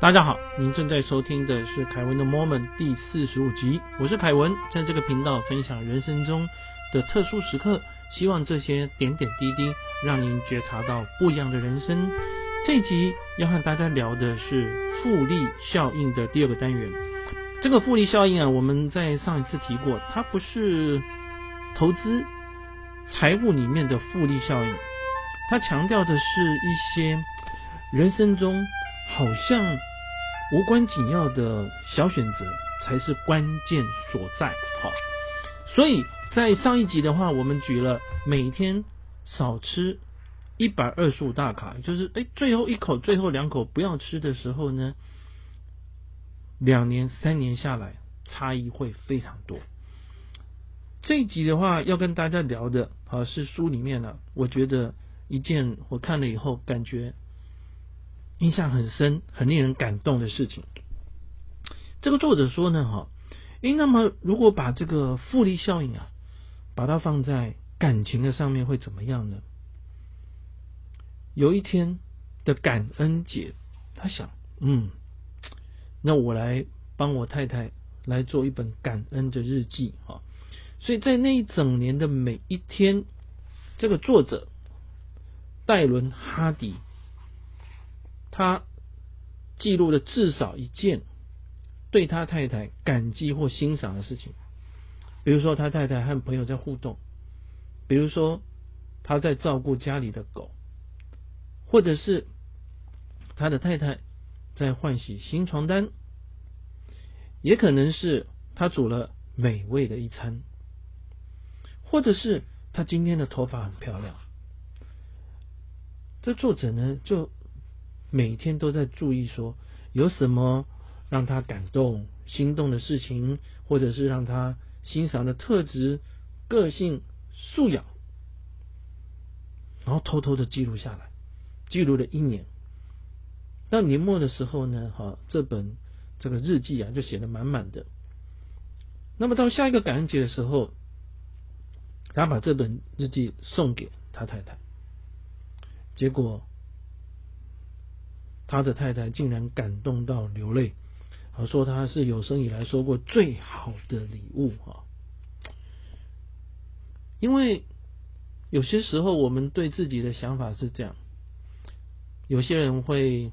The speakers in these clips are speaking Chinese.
大家好，您正在收听的是凯文的 Moment 第四十五集，我是凯文，在这个频道分享人生中的特殊时刻，希望这些点点滴滴让您觉察到不一样的人生。这集要和大家聊的是复利效应的第二个单元。这个复利效应啊，我们在上一次提过，它不是投资财务里面的复利效应，它强调的是一些人生中好像。无关紧要的小选择才是关键所在。好，所以在上一集的话，我们举了每天少吃一百二十五大卡，就是哎最后一口、最后两口不要吃的时候呢，两年、三年下来差异会非常多。这一集的话要跟大家聊的啊是书里面呢，我觉得一件我看了以后感觉。印象很深、很令人感动的事情。这个作者说呢，哈，诶，那么如果把这个复利效应啊，把它放在感情的上面会怎么样呢？有一天的感恩节，他想，嗯，那我来帮我太太来做一本感恩的日记，哈。所以在那一整年的每一天，这个作者戴伦哈迪。他记录了至少一件对他太太感激或欣赏的事情，比如说他太太和朋友在互动，比如说他在照顾家里的狗，或者是他的太太在换洗新床单，也可能是他煮了美味的一餐，或者是他今天的头发很漂亮。这作者呢就。每天都在注意说有什么让他感动、心动的事情，或者是让他欣赏的特质、个性、素养，然后偷偷的记录下来，记录了一年。到年末的时候呢，哈，这本这个日记啊就写的满满的。那么到下一个感恩节的时候，他把这本日记送给他太太，结果。他的太太竟然感动到流泪，啊，说他是有生以来收过最好的礼物啊！因为有些时候我们对自己的想法是这样，有些人会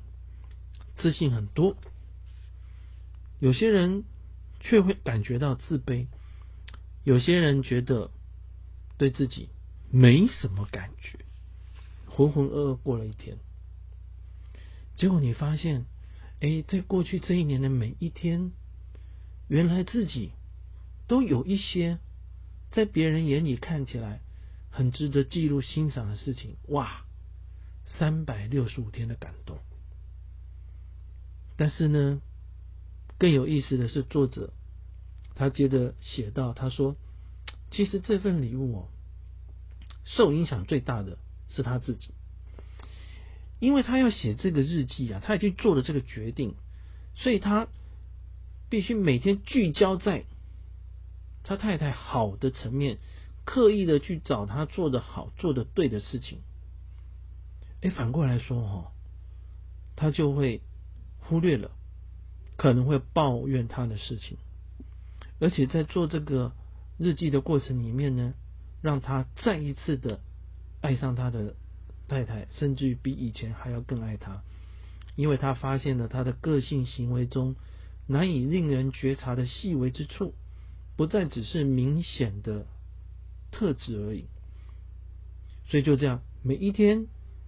自信很多，有些人却会感觉到自卑，有些人觉得对自己没什么感觉，浑浑噩噩过了一天。结果你发现，哎，在过去这一年的每一天，原来自己都有一些在别人眼里看起来很值得记录欣赏的事情。哇，三百六十五天的感动。但是呢，更有意思的是，作者他接着写到，他说，其实这份礼物哦，受影响最大的是他自己。因为他要写这个日记啊，他已经做了这个决定，所以他必须每天聚焦在他太太好的层面，刻意的去找他做的好、做的对的事情。哎，反过来说哈，他就会忽略了可能会抱怨他的事情，而且在做这个日记的过程里面呢，让他再一次的爱上他的。太太甚至于比以前还要更爱他，因为他发现了他的个性行为中难以令人觉察的细微之处，不再只是明显的特质而已。所以就这样，每一天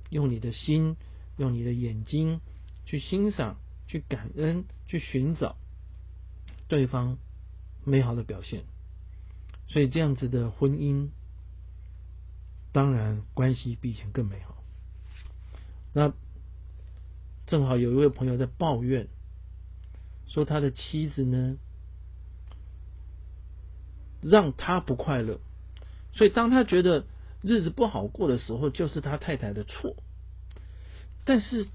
用你的心，用你的眼睛去欣赏、去感恩、去寻找对方美好的表现。所以这样子的婚姻。当然，关系比以前更美好。那正好有一位朋友在抱怨，说他的妻子呢，让他不快乐，所以当他觉得日子不好过的时候，就是他太太的错。但是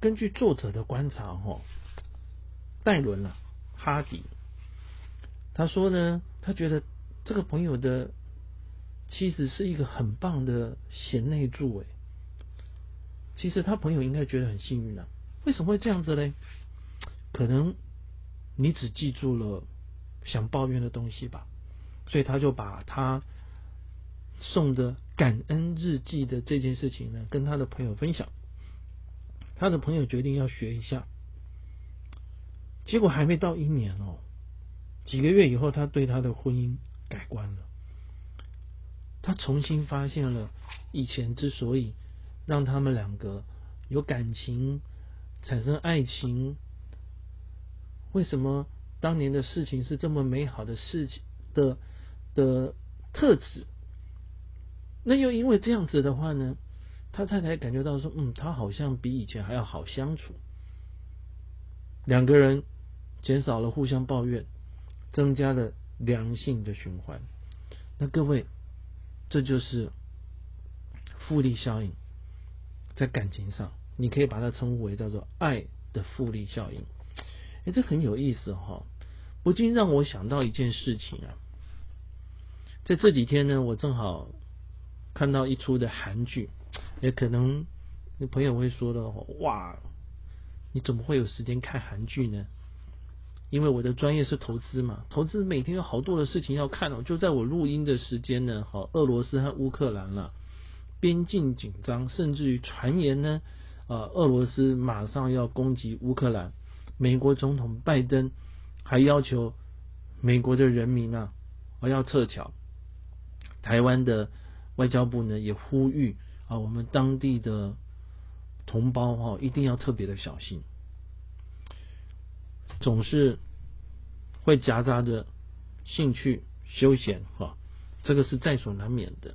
根据作者的观察，哈，戴伦啊，哈迪，他说呢，他觉得这个朋友的。妻子是一个很棒的贤内助，哎，其实他朋友应该觉得很幸运啊。为什么会这样子嘞？可能你只记住了想抱怨的东西吧，所以他就把他送的感恩日记的这件事情呢，跟他的朋友分享。他的朋友决定要学一下，结果还没到一年哦，几个月以后，他对他的婚姻改观了。他重新发现了以前之所以让他们两个有感情、产生爱情，为什么当年的事情是这么美好的事情的的特质？那又因为这样子的话呢？他太太感觉到说：“嗯，他好像比以前还要好相处。”两个人减少了互相抱怨，增加了良性的循环。那各位，这就是复利效应，在感情上，你可以把它称呼为叫做爱的复利效应。哎，这很有意思哈，不禁让我想到一件事情啊。在这几天呢，我正好看到一出的韩剧。也可能，你朋友会说的哇，你怎么会有时间看韩剧呢？因为我的专业是投资嘛，投资每天有好多的事情要看哦。就在我录音的时间呢，好，俄罗斯和乌克兰了，边境紧张，甚至于传言呢，呃，俄罗斯马上要攻击乌克兰，美国总统拜登还要求美国的人民啊，我要撤侨，台湾的外交部呢也呼吁。啊，我们当地的同胞哈，一定要特别的小心，总是会夹杂着兴趣休闲哈，这个是在所难免的。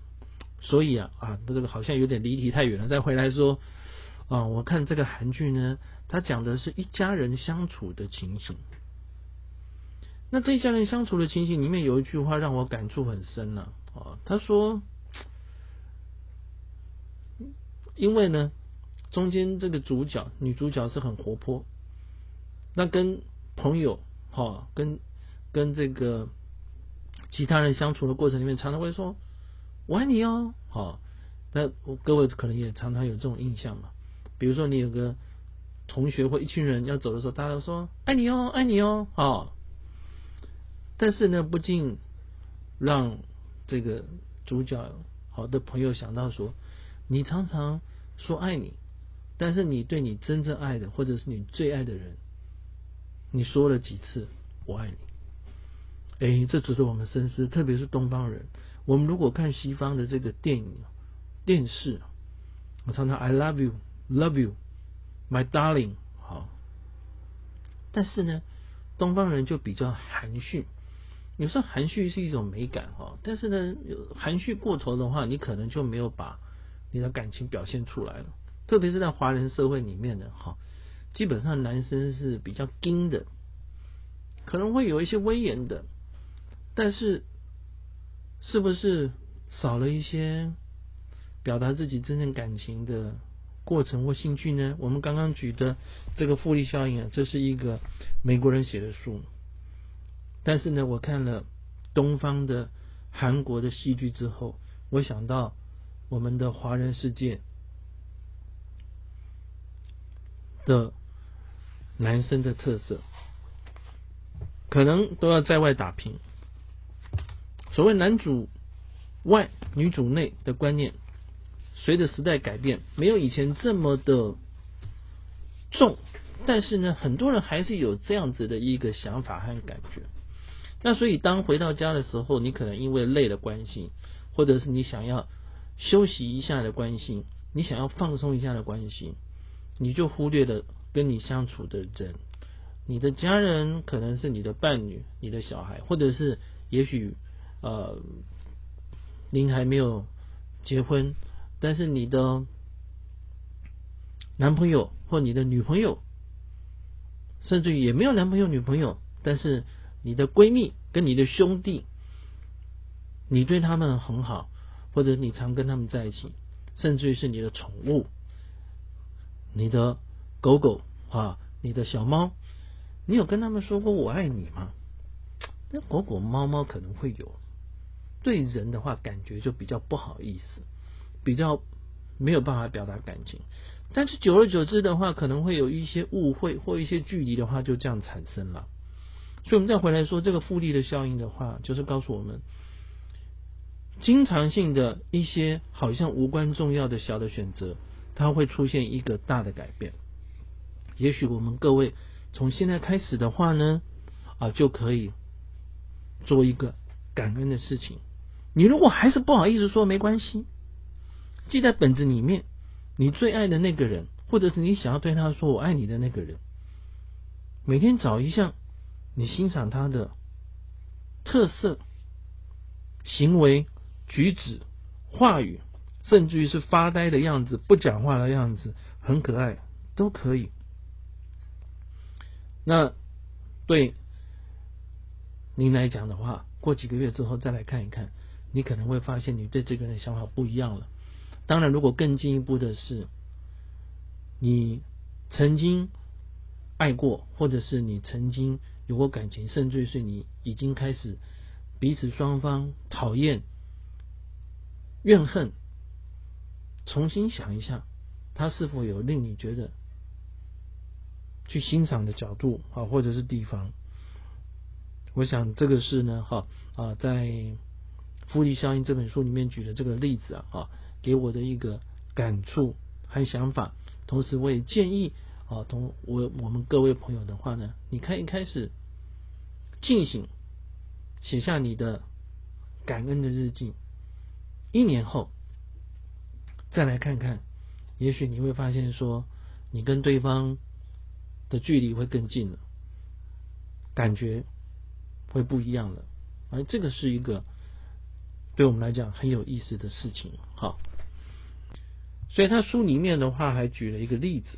所以啊啊，这个好像有点离题太远了。再回来说啊，我看这个韩剧呢，它讲的是一家人相处的情形。那这一家人相处的情形里面有一句话让我感触很深呢啊，他说。因为呢，中间这个主角女主角是很活泼，那跟朋友哈，跟跟这个其他人相处的过程里面，常常会说“我爱你哦”，好，那各位可能也常常有这种印象嘛。比如说你有个同学或一群人要走的时候，大家都说“爱你哦，爱你哦”，好，但是呢，不禁让这个主角好的朋友想到说。你常常说爱你，但是你对你真正爱的，或者是你最爱的人，你说了几次我爱你？哎，这值得我们深思。特别是东方人，我们如果看西方的这个电影、电视，我常常 I love you, love you, my darling。好，但是呢，东方人就比较含蓄。有时候含蓄是一种美感哈，但是呢，含蓄过头的话，你可能就没有把。你的感情表现出来了，特别是在华人社会里面的哈，基本上男生是比较硬的，可能会有一些威严的，但是是不是少了一些表达自己真正感情的过程或兴趣呢？我们刚刚举的这个复利效应啊，这是一个美国人写的书，但是呢，我看了东方的韩国的戏剧之后，我想到。我们的华人世界的男生的特色，可能都要在外打拼。所谓男主外女主内的观念，随着时代改变，没有以前这么的重，但是呢，很多人还是有这样子的一个想法和感觉。那所以，当回到家的时候，你可能因为累的关系，或者是你想要。休息一下的关系，你想要放松一下的关系，你就忽略了跟你相处的人，你的家人可能是你的伴侣、你的小孩，或者是也许呃，您还没有结婚，但是你的男朋友或你的女朋友，甚至于也没有男朋友女朋友，但是你的闺蜜跟你的兄弟，你对他们很好。或者你常跟他们在一起，甚至于是你的宠物，你的狗狗啊，你的小猫，你有跟他们说过我爱你吗？那狗狗、猫猫可能会有，对人的话感觉就比较不好意思，比较没有办法表达感情。但是久而久之的话，可能会有一些误会或一些距离的话，就这样产生了。所以，我们再回来说这个复利的效应的话，就是告诉我们，经常性的一些好像无关重要的小的选择，它会出现一个大的改变。也许我们各位从现在开始的话呢，啊，就可以做一个感恩的事情。你如果还是不好意思说，没关系，记在本子里面。你最爱的那个人，或者是你想要对他说“我爱你”的那个人，每天找一项你欣赏他的特色、行为、举止、话语，甚至于是发呆的样子、不讲话的样子，很可爱，都可以。那对您来讲的话，过几个月之后再来看一看，你可能会发现你对这个人的想法不一样了。当然，如果更进一步的是，你曾经爱过，或者是你曾经有过感情，甚至是你已经开始彼此双方讨厌、怨恨，重新想一下，他是否有令你觉得去欣赏的角度啊，或者是地方？我想这个是呢，哈啊，在《复利效应》这本书里面举的这个例子啊，啊。给我的一个感触和想法，同时我也建议啊，同我我们各位朋友的话呢，你可以开始进行写下你的感恩的日记，一年后再来看看，也许你会发现说，你跟对方的距离会更近了，感觉会不一样了，而这个是一个对我们来讲很有意思的事情，好。所以他书里面的话还举了一个例子，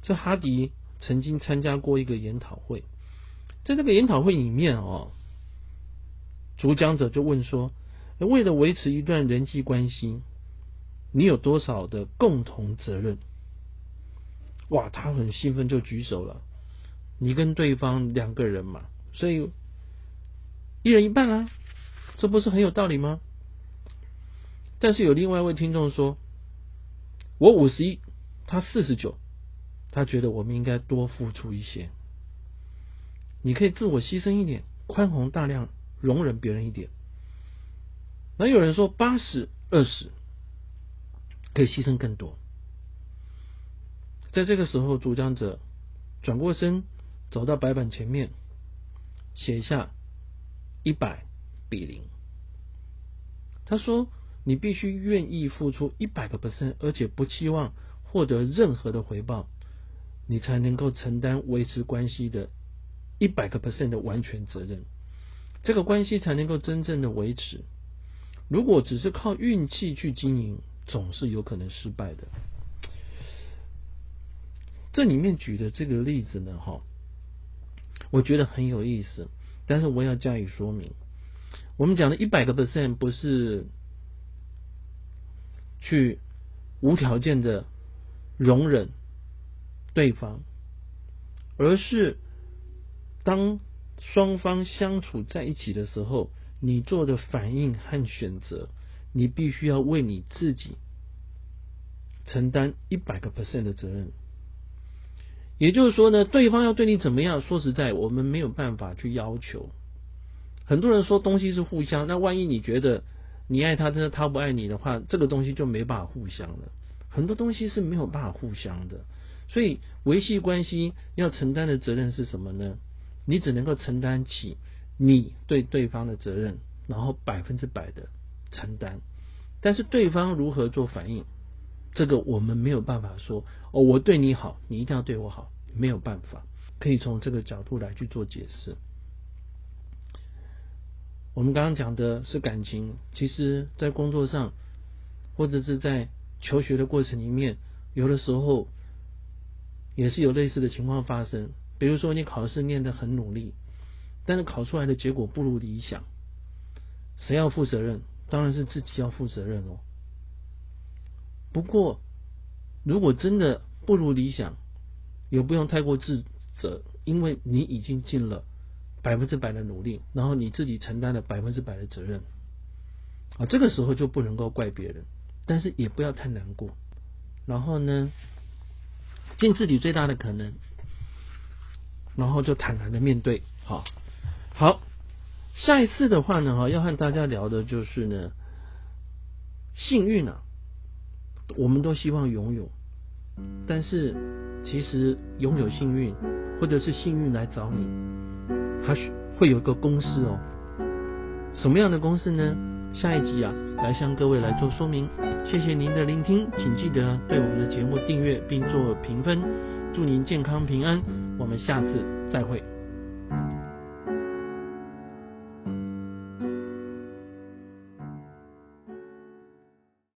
这哈迪曾经参加过一个研讨会，在这个研讨会里面哦，主讲者就问说：为了维持一段人际关系，你有多少的共同责任？哇，他很兴奋就举手了。你跟对方两个人嘛，所以一人一半啊，这不是很有道理吗？但是有另外一位听众说：“我五十一，他四十九，他觉得我们应该多付出一些。你可以自我牺牲一点，宽宏大量，容忍别人一点。那有人说八十二十，可以牺牲更多。在这个时候，主讲者转过身，走到白板前面，写下一百比零。他说。”你必须愿意付出一百个 percent，而且不期望获得任何的回报，你才能够承担维持关系的一百个 percent 的完全责任，这个关系才能够真正的维持。如果只是靠运气去经营，总是有可能失败的。这里面举的这个例子呢，哈，我觉得很有意思，但是我要加以说明。我们讲的一百个 percent 不是。去无条件的容忍对方，而是当双方相处在一起的时候，你做的反应和选择，你必须要为你自己承担一百个 percent 的责任。也就是说呢，对方要对你怎么样？说实在，我们没有办法去要求。很多人说东西是互相，那万一你觉得？你爱他，真的他不爱你的话，这个东西就没办法互相了。很多东西是没有办法互相的，所以维系关系要承担的责任是什么呢？你只能够承担起你对对方的责任，然后百分之百的承担。但是对方如何做反应，这个我们没有办法说。哦，我对你好，你一定要对我好，没有办法，可以从这个角度来去做解释。我们刚刚讲的是感情，其实，在工作上，或者是在求学的过程里面，有的时候也是有类似的情况发生。比如说，你考试念得很努力，但是考出来的结果不如理想，谁要负责任？当然是自己要负责任哦。不过，如果真的不如理想，也不用太过自责，因为你已经尽了。百分之百的努力，然后你自己承担了百分之百的责任，啊，这个时候就不能够怪别人，但是也不要太难过。然后呢，尽自己最大的可能，然后就坦然的面对。好，好，下一次的话呢，哈，要和大家聊的就是呢，幸运啊，我们都希望拥有，但是其实拥有幸运，或者是幸运来找你，它会有一个公式哦。什么样的公式呢？下一集啊，来向各位来做说明。谢谢您的聆听，请记得对我们的节目订阅并做评分。祝您健康平安，我们下次再会。